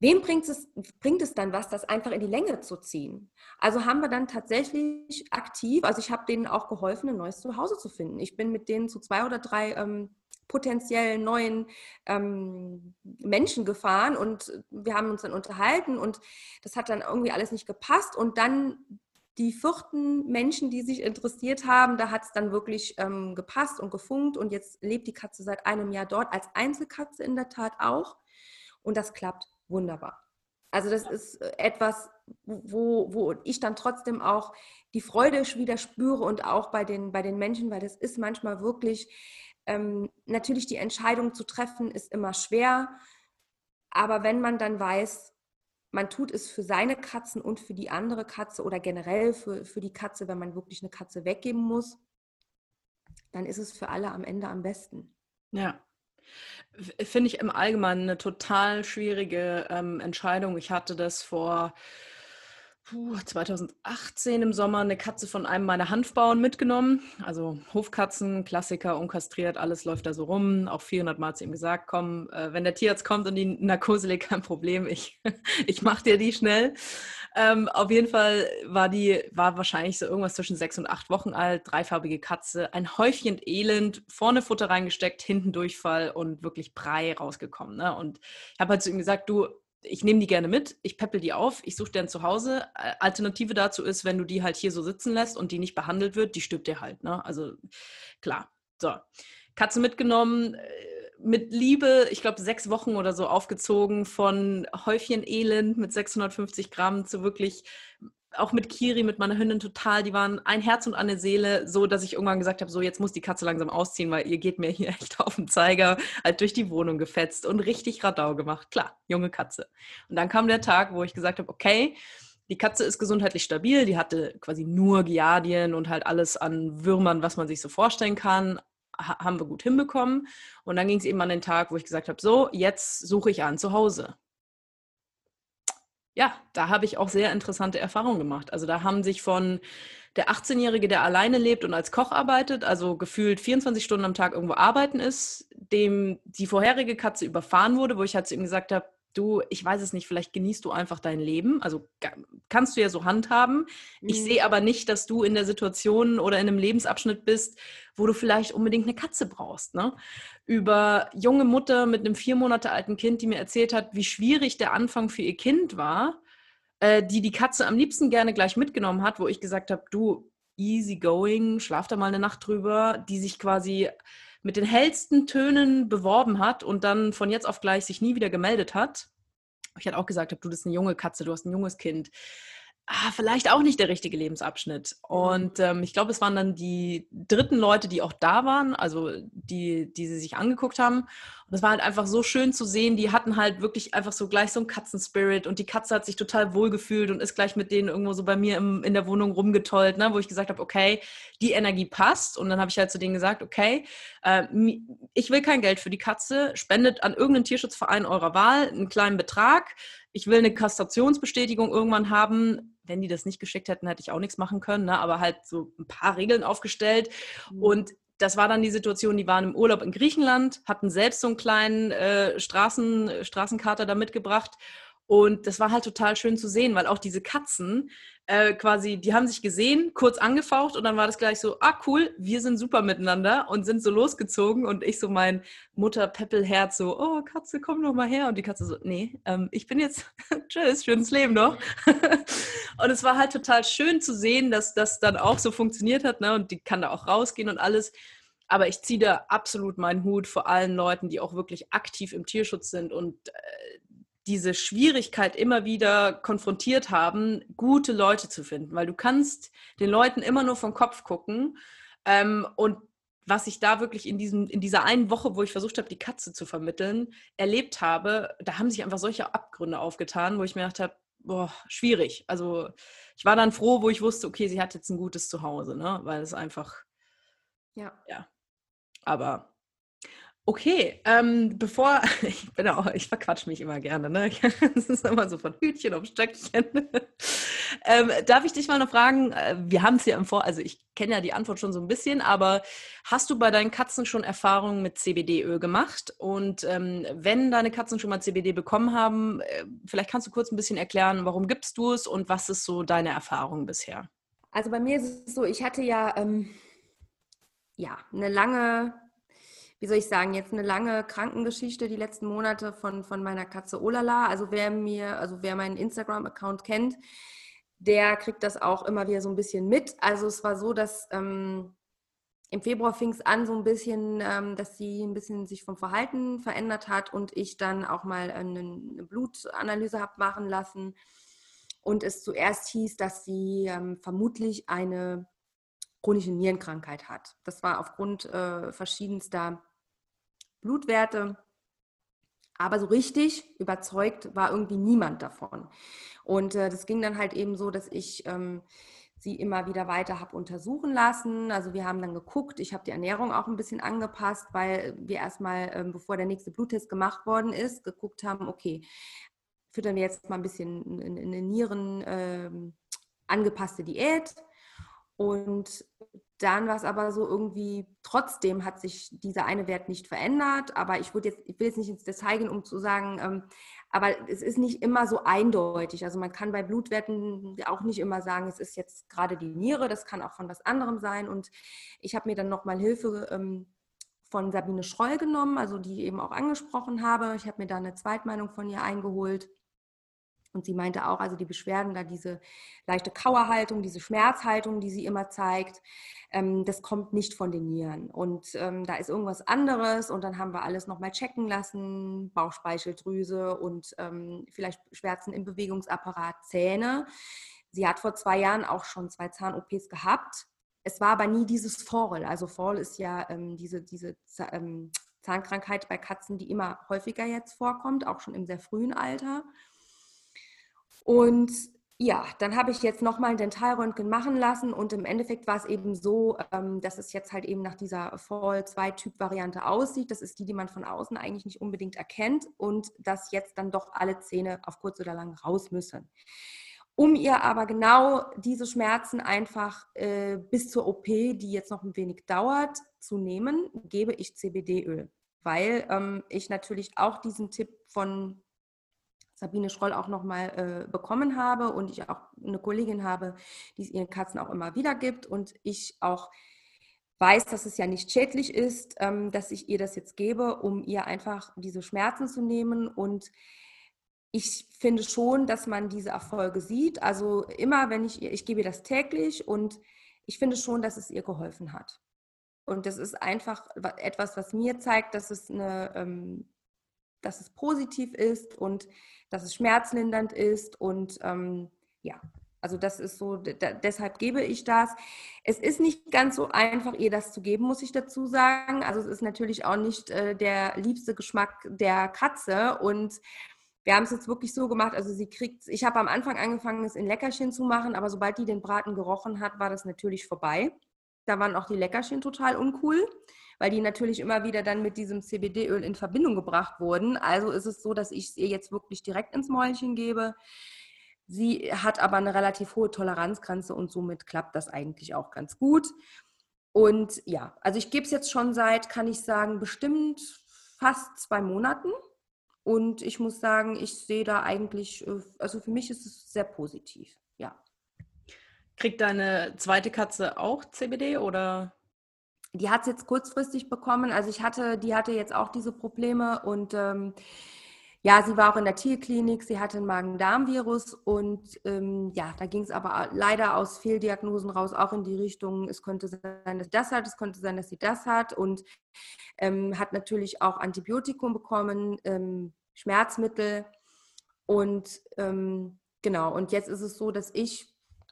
Wem bringt es, bringt es dann was, das einfach in die Länge zu ziehen? Also haben wir dann tatsächlich aktiv, also ich habe denen auch geholfen, ein neues Zuhause zu finden. Ich bin mit denen zu zwei oder drei ähm, potenziellen neuen ähm, Menschen gefahren und wir haben uns dann unterhalten und das hat dann irgendwie alles nicht gepasst und dann die vierten Menschen, die sich interessiert haben, da hat es dann wirklich ähm, gepasst und gefunkt und jetzt lebt die Katze seit einem Jahr dort als Einzelkatze in der Tat auch und das klappt wunderbar. Also das ist äh, etwas, wo, wo ich dann trotzdem auch die Freude wieder spüre und auch bei den, bei den Menschen, weil das ist manchmal wirklich, ähm, natürlich die Entscheidung zu treffen, ist immer schwer. Aber wenn man dann weiß, man tut es für seine Katzen und für die andere Katze oder generell für, für die Katze, wenn man wirklich eine Katze weggeben muss, dann ist es für alle am Ende am besten. Ja, Finde ich im Allgemeinen eine total schwierige ähm, Entscheidung. Ich hatte das vor puh, 2018 im Sommer eine Katze von einem meiner Hanfbauern mitgenommen. Also Hofkatzen, Klassiker, unkastriert, alles läuft da so rum. Auch 400 Mal zu ihm gesagt, komm, äh, wenn der Tierarzt kommt und die Narkose legt, kein Problem, ich, ich mache dir die schnell. Ähm, auf jeden Fall war die, war wahrscheinlich so irgendwas zwischen sechs und acht Wochen alt, dreifarbige Katze, ein Häufchen Elend, vorne Futter reingesteckt, hinten Durchfall und wirklich Brei rausgekommen. Ne? Und ich habe halt zu ihm gesagt, du, ich nehme die gerne mit, ich peppel die auf, ich suche dir ein Zuhause. Alternative dazu ist, wenn du die halt hier so sitzen lässt und die nicht behandelt wird, die stirbt dir halt. Ne? Also klar. So, Katze mitgenommen, äh, mit Liebe, ich glaube, sechs Wochen oder so aufgezogen, von Häufchen Elend mit 650 Gramm zu wirklich, auch mit Kiri, mit meiner Hündin total, die waren ein Herz und eine Seele, so dass ich irgendwann gesagt habe, so jetzt muss die Katze langsam ausziehen, weil ihr geht mir hier echt auf den Zeiger, halt durch die Wohnung gefetzt und richtig Radau gemacht. Klar, junge Katze. Und dann kam der Tag, wo ich gesagt habe, okay, die Katze ist gesundheitlich stabil, die hatte quasi nur Giardien und halt alles an Würmern, was man sich so vorstellen kann, haben wir gut hinbekommen. Und dann ging es eben an den Tag, wo ich gesagt habe, so, jetzt suche ich an zu Hause. Ja, da habe ich auch sehr interessante Erfahrungen gemacht. Also da haben sich von der 18-Jährige, der alleine lebt und als Koch arbeitet, also gefühlt 24 Stunden am Tag irgendwo arbeiten ist, dem die vorherige Katze überfahren wurde, wo ich halt zu ihm gesagt habe, du, ich weiß es nicht, vielleicht genießt du einfach dein Leben. Also kannst du ja so handhaben. Ich mhm. sehe aber nicht, dass du in der Situation oder in einem Lebensabschnitt bist, wo du vielleicht unbedingt eine Katze brauchst. Ne? Über junge Mutter mit einem vier Monate alten Kind, die mir erzählt hat, wie schwierig der Anfang für ihr Kind war, äh, die die Katze am liebsten gerne gleich mitgenommen hat, wo ich gesagt habe, du, easy going, schlaf da mal eine Nacht drüber, die sich quasi mit den hellsten Tönen beworben hat und dann von jetzt auf gleich sich nie wieder gemeldet hat. Ich hatte auch gesagt, du bist eine junge Katze, du hast ein junges Kind ah, vielleicht auch nicht der richtige Lebensabschnitt. Und mhm. ähm, ich glaube, es waren dann die dritten Leute, die auch da waren, also die, die sie sich angeguckt haben. Und es war halt einfach so schön zu sehen. Die hatten halt wirklich einfach so gleich so einen Katzenspirit und die Katze hat sich total wohl gefühlt und ist gleich mit denen irgendwo so bei mir im, in der Wohnung rumgetollt, ne, wo ich gesagt habe, okay, die Energie passt. Und dann habe ich halt zu denen gesagt, okay, äh, ich will kein Geld für die Katze, spendet an irgendeinen Tierschutzverein eurer Wahl einen kleinen Betrag ich will eine Kastrationsbestätigung irgendwann haben. Wenn die das nicht geschickt hätten, hätte ich auch nichts machen können, ne? aber halt so ein paar Regeln aufgestellt. Mhm. Und das war dann die Situation, die waren im Urlaub in Griechenland, hatten selbst so einen kleinen äh, Straßen, Straßenkater da mitgebracht. Und das war halt total schön zu sehen, weil auch diese Katzen, äh, quasi, die haben sich gesehen, kurz angefaucht und dann war das gleich so, ah cool, wir sind super miteinander und sind so losgezogen und ich so mein Mutter-Peppel-Herz so, oh Katze, komm doch mal her und die Katze so, nee, ähm, ich bin jetzt, tschüss, schönes Leben noch. und es war halt total schön zu sehen, dass das dann auch so funktioniert hat ne? und die kann da auch rausgehen und alles. Aber ich ziehe da absolut meinen Hut vor allen Leuten, die auch wirklich aktiv im Tierschutz sind und äh, diese Schwierigkeit immer wieder konfrontiert haben, gute Leute zu finden, weil du kannst den Leuten immer nur vom Kopf gucken ähm, und was ich da wirklich in, diesem, in dieser einen Woche, wo ich versucht habe, die Katze zu vermitteln, erlebt habe, da haben sich einfach solche Abgründe aufgetan, wo ich mir gedacht habe, boah, schwierig. Also ich war dann froh, wo ich wusste, okay, sie hat jetzt ein gutes Zuhause, ne? weil es einfach, ja, ja. Aber Okay, ähm, bevor, ich bin auch, ich verquatsch mich immer gerne, ne? Es ist immer so von Hütchen auf Stöckchen. ähm, darf ich dich mal noch fragen, äh, wir haben es ja im Vor, also ich kenne ja die Antwort schon so ein bisschen, aber hast du bei deinen Katzen schon Erfahrungen mit CBD-Öl gemacht? Und ähm, wenn deine Katzen schon mal CBD bekommen haben, äh, vielleicht kannst du kurz ein bisschen erklären, warum gibst du es und was ist so deine Erfahrung bisher? Also bei mir ist es so, ich hatte ja, ähm, ja eine lange wie soll ich sagen, jetzt eine lange Krankengeschichte die letzten Monate von, von meiner Katze Olala. Also wer mir, also wer meinen Instagram-Account kennt, der kriegt das auch immer wieder so ein bisschen mit. Also es war so, dass ähm, im Februar fing es an so ein bisschen, ähm, dass sie ein bisschen sich vom Verhalten verändert hat und ich dann auch mal eine, eine Blutanalyse habe machen lassen. Und es zuerst hieß, dass sie ähm, vermutlich eine chronische Nierenkrankheit hat. Das war aufgrund äh, verschiedenster Blutwerte. Aber so richtig überzeugt war irgendwie niemand davon. Und äh, das ging dann halt eben so, dass ich ähm, sie immer wieder weiter habe untersuchen lassen. Also wir haben dann geguckt, ich habe die Ernährung auch ein bisschen angepasst, weil wir erstmal, ähm, bevor der nächste Bluttest gemacht worden ist, geguckt haben, okay, füttern wir jetzt mal ein bisschen eine Nieren ähm, angepasste Diät. Und dann war es aber so irgendwie, trotzdem hat sich dieser eine Wert nicht verändert, aber ich, jetzt, ich will jetzt nicht ins Detail gehen, um zu sagen, ähm, aber es ist nicht immer so eindeutig. Also man kann bei Blutwerten auch nicht immer sagen, es ist jetzt gerade die Niere, das kann auch von was anderem sein. Und ich habe mir dann nochmal Hilfe ähm, von Sabine Schroll genommen, also die eben auch angesprochen habe. Ich habe mir da eine Zweitmeinung von ihr eingeholt. Und sie meinte auch, also die Beschwerden, da diese leichte Kauerhaltung, diese Schmerzhaltung, die sie immer zeigt, ähm, das kommt nicht von den Nieren. Und ähm, da ist irgendwas anderes. Und dann haben wir alles nochmal checken lassen, Bauchspeicheldrüse und ähm, vielleicht Schmerzen im Bewegungsapparat, Zähne. Sie hat vor zwei Jahren auch schon zwei Zahn-OPs gehabt. Es war aber nie dieses Fall. Also Fall ist ja ähm, diese, diese ähm, Zahnkrankheit bei Katzen, die immer häufiger jetzt vorkommt, auch schon im sehr frühen Alter. Und ja, dann habe ich jetzt nochmal ein Dentalröntgen machen lassen und im Endeffekt war es eben so, ähm, dass es jetzt halt eben nach dieser Fall-2-Typ-Variante aussieht. Das ist die, die man von außen eigentlich nicht unbedingt erkennt und dass jetzt dann doch alle Zähne auf kurz oder lang raus müssen. Um ihr aber genau diese Schmerzen einfach äh, bis zur OP, die jetzt noch ein wenig dauert, zu nehmen, gebe ich CBD-Öl, weil ähm, ich natürlich auch diesen Tipp von Sabine Schroll auch nochmal äh, bekommen habe und ich auch eine Kollegin habe, die es ihren Katzen auch immer wieder gibt und ich auch weiß, dass es ja nicht schädlich ist, ähm, dass ich ihr das jetzt gebe, um ihr einfach diese Schmerzen zu nehmen und ich finde schon, dass man diese Erfolge sieht. Also immer, wenn ich ihr, ich gebe ihr das täglich und ich finde schon, dass es ihr geholfen hat. Und das ist einfach etwas, was mir zeigt, dass es, eine, ähm, dass es positiv ist und dass es schmerzlindernd ist. Und ähm, ja, also das ist so, deshalb gebe ich das. Es ist nicht ganz so einfach, ihr das zu geben, muss ich dazu sagen. Also es ist natürlich auch nicht äh, der liebste Geschmack der Katze. Und wir haben es jetzt wirklich so gemacht, also sie kriegt, ich habe am Anfang angefangen, es in Leckerchen zu machen, aber sobald die den Braten gerochen hat, war das natürlich vorbei. Da waren auch die Leckerchen total uncool, weil die natürlich immer wieder dann mit diesem CBD-Öl in Verbindung gebracht wurden. Also ist es so, dass ich es ihr jetzt wirklich direkt ins Mäulchen gebe. Sie hat aber eine relativ hohe Toleranzgrenze und somit klappt das eigentlich auch ganz gut. Und ja, also ich gebe es jetzt schon seit, kann ich sagen, bestimmt fast zwei Monaten. Und ich muss sagen, ich sehe da eigentlich, äh, also für mich ist es sehr positiv. Kriegt deine zweite Katze auch CBD oder? Die hat es jetzt kurzfristig bekommen. Also ich hatte, die hatte jetzt auch diese Probleme und ähm, ja, sie war auch in der Tierklinik, sie hatte ein Magen-Darm-Virus und ähm, ja, da ging es aber leider aus Fehldiagnosen raus auch in die Richtung, es könnte sein, dass sie das hat, es könnte sein, dass sie das hat und ähm, hat natürlich auch Antibiotikum bekommen, ähm, Schmerzmittel und ähm, genau, und jetzt ist es so, dass ich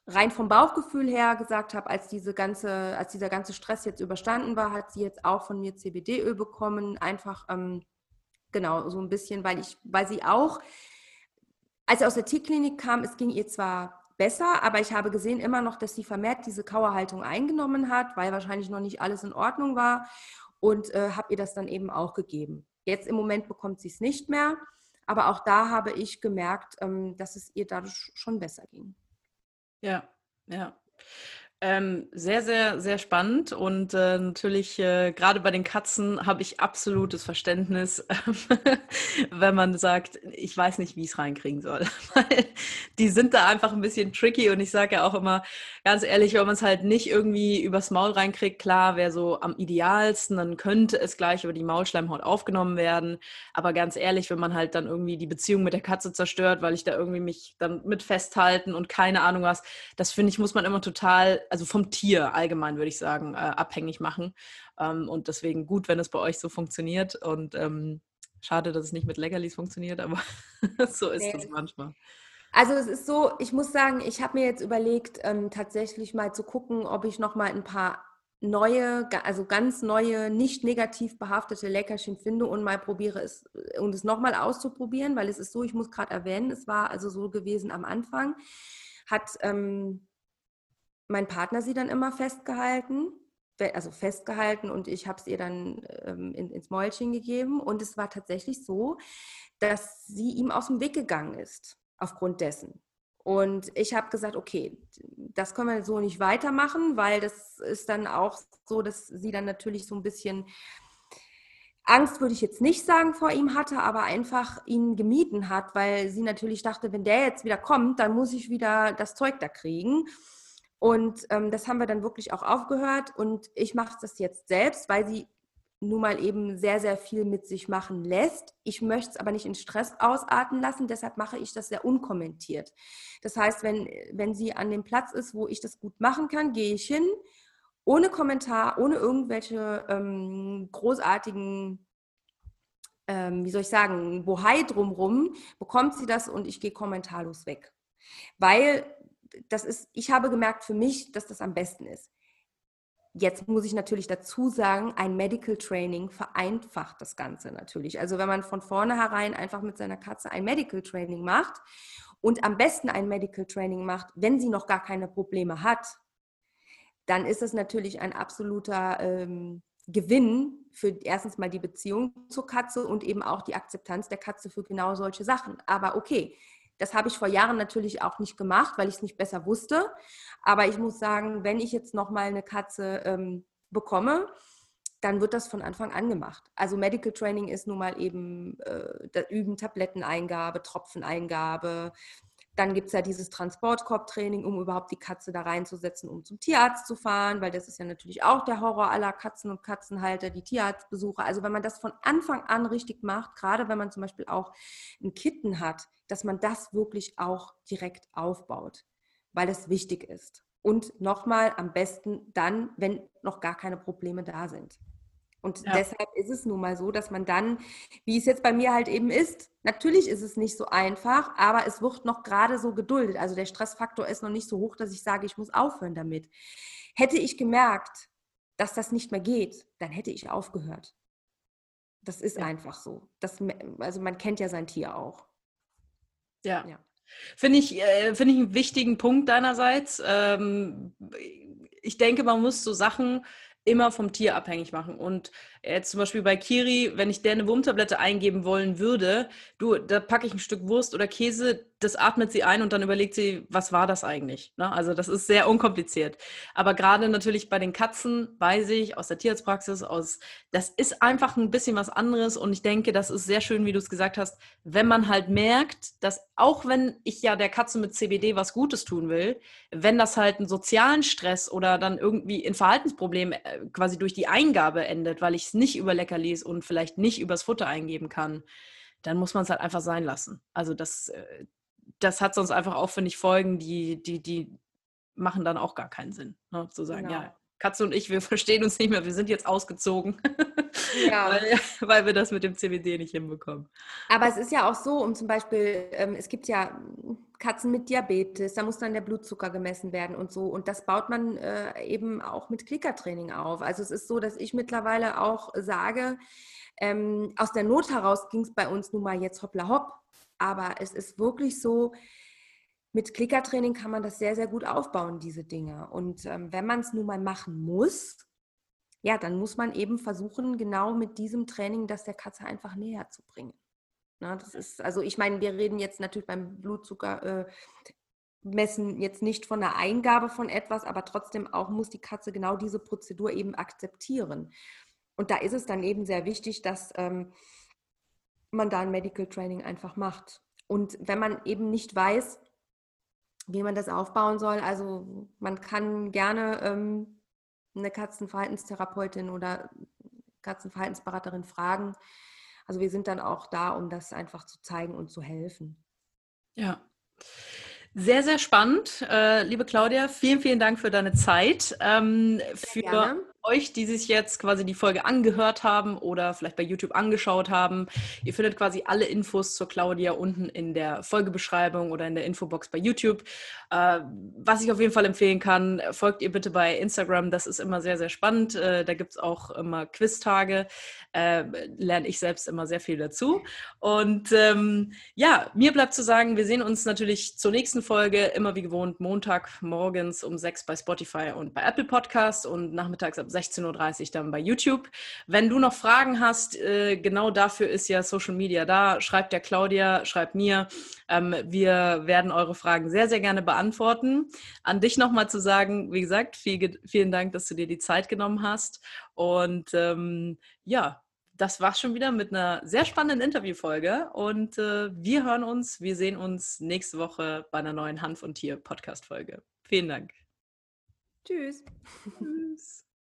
rein vom Bauchgefühl her gesagt habe, als diese ganze, als dieser ganze Stress jetzt überstanden war, hat sie jetzt auch von mir CBD-Öl bekommen, einfach ähm, genau, so ein bisschen, weil ich, weil sie auch, als sie aus der Tierklinik kam, es ging ihr zwar besser, aber ich habe gesehen immer noch, dass sie vermehrt diese Kauerhaltung eingenommen hat, weil wahrscheinlich noch nicht alles in Ordnung war und äh, habe ihr das dann eben auch gegeben. Jetzt im Moment bekommt sie es nicht mehr, aber auch da habe ich gemerkt, ähm, dass es ihr dadurch schon besser ging. Ja, ja. Ähm, sehr, sehr, sehr spannend und äh, natürlich äh, gerade bei den Katzen habe ich absolutes Verständnis, wenn man sagt, ich weiß nicht, wie ich es reinkriegen soll. die sind da einfach ein bisschen tricky und ich sage ja auch immer ganz ehrlich, wenn man es halt nicht irgendwie übers Maul reinkriegt, klar, wäre so am idealsten, dann könnte es gleich über die Maulschleimhaut aufgenommen werden. Aber ganz ehrlich, wenn man halt dann irgendwie die Beziehung mit der Katze zerstört, weil ich da irgendwie mich dann mit festhalten und keine Ahnung was, das finde ich, muss man immer total also vom Tier allgemein würde ich sagen, äh, abhängig machen. Ähm, und deswegen gut, wenn es bei euch so funktioniert. Und ähm, schade, dass es nicht mit Leckerlis funktioniert, aber so ist nee. das manchmal. Also es ist so, ich muss sagen, ich habe mir jetzt überlegt, ähm, tatsächlich mal zu gucken, ob ich noch mal ein paar neue, also ganz neue, nicht negativ behaftete Leckerchen finde und mal probiere es und es nochmal auszuprobieren, weil es ist so, ich muss gerade erwähnen, es war also so gewesen am Anfang, hat ähm, mein Partner sie dann immer festgehalten, also festgehalten und ich habe es ihr dann ähm, in, ins Mäulchen gegeben. Und es war tatsächlich so, dass sie ihm aus dem Weg gegangen ist, aufgrund dessen. Und ich habe gesagt, okay, das können wir so nicht weitermachen, weil das ist dann auch so, dass sie dann natürlich so ein bisschen Angst würde ich jetzt nicht sagen vor ihm hatte, aber einfach ihn gemieden hat, weil sie natürlich dachte, wenn der jetzt wieder kommt, dann muss ich wieder das Zeug da kriegen. Und ähm, das haben wir dann wirklich auch aufgehört. Und ich mache das jetzt selbst, weil sie nun mal eben sehr, sehr viel mit sich machen lässt. Ich möchte es aber nicht in Stress ausarten lassen, deshalb mache ich das sehr unkommentiert. Das heißt, wenn, wenn sie an dem Platz ist, wo ich das gut machen kann, gehe ich hin, ohne Kommentar, ohne irgendwelche ähm, großartigen, ähm, wie soll ich sagen, Bohai drumrum, bekommt sie das und ich gehe kommentarlos weg. Weil das ist, ich habe gemerkt für mich, dass das am besten ist. Jetzt muss ich natürlich dazu sagen, ein Medical Training vereinfacht das Ganze natürlich. Also wenn man von vornherein einfach mit seiner Katze ein Medical Training macht und am besten ein Medical Training macht, wenn sie noch gar keine Probleme hat, dann ist es natürlich ein absoluter ähm, Gewinn für erstens mal die Beziehung zur Katze und eben auch die Akzeptanz der Katze für genau solche Sachen. Aber okay, das habe ich vor Jahren natürlich auch nicht gemacht, weil ich es nicht besser wusste. Aber ich muss sagen, wenn ich jetzt noch mal eine Katze ähm, bekomme, dann wird das von Anfang an gemacht. Also Medical Training ist nun mal eben äh, Üben, Tabletteneingabe, Tropfeneingabe, dann gibt es ja dieses Transportkorbtraining, um überhaupt die Katze da reinzusetzen, um zum Tierarzt zu fahren, weil das ist ja natürlich auch der Horror aller Katzen und Katzenhalter, die Tierarztbesuche. Also wenn man das von Anfang an richtig macht, gerade wenn man zum Beispiel auch ein Kitten hat, dass man das wirklich auch direkt aufbaut, weil das wichtig ist. Und nochmal am besten dann, wenn noch gar keine Probleme da sind. Und ja. deshalb ist es nun mal so, dass man dann, wie es jetzt bei mir halt eben ist, natürlich ist es nicht so einfach, aber es wird noch gerade so geduldet. Also der Stressfaktor ist noch nicht so hoch, dass ich sage, ich muss aufhören damit. Hätte ich gemerkt, dass das nicht mehr geht, dann hätte ich aufgehört. Das ist ja. einfach so. Das, also man kennt ja sein Tier auch. Ja. ja. Finde ich, äh, find ich einen wichtigen Punkt deinerseits. Ähm, ich denke, man muss so Sachen immer vom Tier abhängig machen. Und jetzt zum Beispiel bei Kiri, wenn ich der eine Wurmtablette eingeben wollen würde, du, da packe ich ein Stück Wurst oder Käse, das atmet sie ein und dann überlegt sie, was war das eigentlich? Ne? Also das ist sehr unkompliziert. Aber gerade natürlich bei den Katzen weiß ich aus der Tierarztpraxis, aus, das ist einfach ein bisschen was anderes und ich denke, das ist sehr schön, wie du es gesagt hast, wenn man halt merkt, dass auch wenn ich ja der Katze mit CBD was Gutes tun will, wenn das halt einen sozialen Stress oder dann irgendwie in Verhaltensproblemen äh, quasi durch die Eingabe endet, weil ich es nicht über Leckerlis und vielleicht nicht übers Futter eingeben kann, dann muss man es halt einfach sein lassen. Also das, äh, das hat sonst einfach auch, finde ich, Folgen, die, die, die machen dann auch gar keinen Sinn. Ne? Zu sagen, genau. ja, Katze und ich, wir verstehen uns nicht mehr, wir sind jetzt ausgezogen, ja. weil, weil, wir das mit dem CBD nicht hinbekommen. Aber es ist ja auch so, um zum Beispiel, ähm, es gibt ja Katzen mit Diabetes, da muss dann der Blutzucker gemessen werden und so. Und das baut man äh, eben auch mit Klickertraining auf. Also es ist so, dass ich mittlerweile auch sage, ähm, aus der Not heraus ging es bei uns nun mal jetzt hoppla hopp. Aber es ist wirklich so, mit Klickertraining kann man das sehr, sehr gut aufbauen, diese Dinge. Und ähm, wenn man es nun mal machen muss, ja, dann muss man eben versuchen, genau mit diesem Training das der Katze einfach näher zu bringen. Na, das ist, also ich meine, wir reden jetzt natürlich beim Blutzucker äh, messen jetzt nicht von der Eingabe von etwas, aber trotzdem auch muss die Katze genau diese Prozedur eben akzeptieren. Und da ist es dann eben sehr wichtig, dass ähm, man da ein Medical Training einfach macht. Und wenn man eben nicht weiß, wie man das aufbauen soll, also man kann gerne ähm, eine Katzenverhaltenstherapeutin oder Katzenverhaltensberaterin fragen, also wir sind dann auch da, um das einfach zu zeigen und zu helfen. Ja. Sehr, sehr spannend. Äh, liebe Claudia, vielen, vielen Dank für deine Zeit. Ähm, für euch, die sich jetzt quasi die Folge angehört haben oder vielleicht bei YouTube angeschaut haben. Ihr findet quasi alle Infos zur Claudia unten in der Folgebeschreibung oder in der Infobox bei YouTube. Äh, was ich auf jeden Fall empfehlen kann, folgt ihr bitte bei Instagram. Das ist immer sehr, sehr spannend. Äh, da gibt es auch immer Quiztage. Äh, lerne ich selbst immer sehr viel dazu. Und ähm, ja, mir bleibt zu sagen, wir sehen uns natürlich zur nächsten Folge immer wie gewohnt Montag morgens um sechs bei Spotify und bei Apple Podcasts und nachmittags ab 16.30 Uhr dann bei YouTube. Wenn du noch Fragen hast, äh, genau dafür ist ja Social Media da. Schreibt der Claudia, schreibt mir. Ähm, wir werden eure Fragen sehr, sehr gerne beantworten. An dich nochmal zu sagen, wie gesagt, viel, vielen Dank, dass du dir die Zeit genommen hast. Und ähm, ja, das war's schon wieder mit einer sehr spannenden Interviewfolge. Und äh, wir hören uns, wir sehen uns nächste Woche bei einer neuen Hanf und Tier Podcast-Folge. Vielen Dank. Tschüss. Tschüss.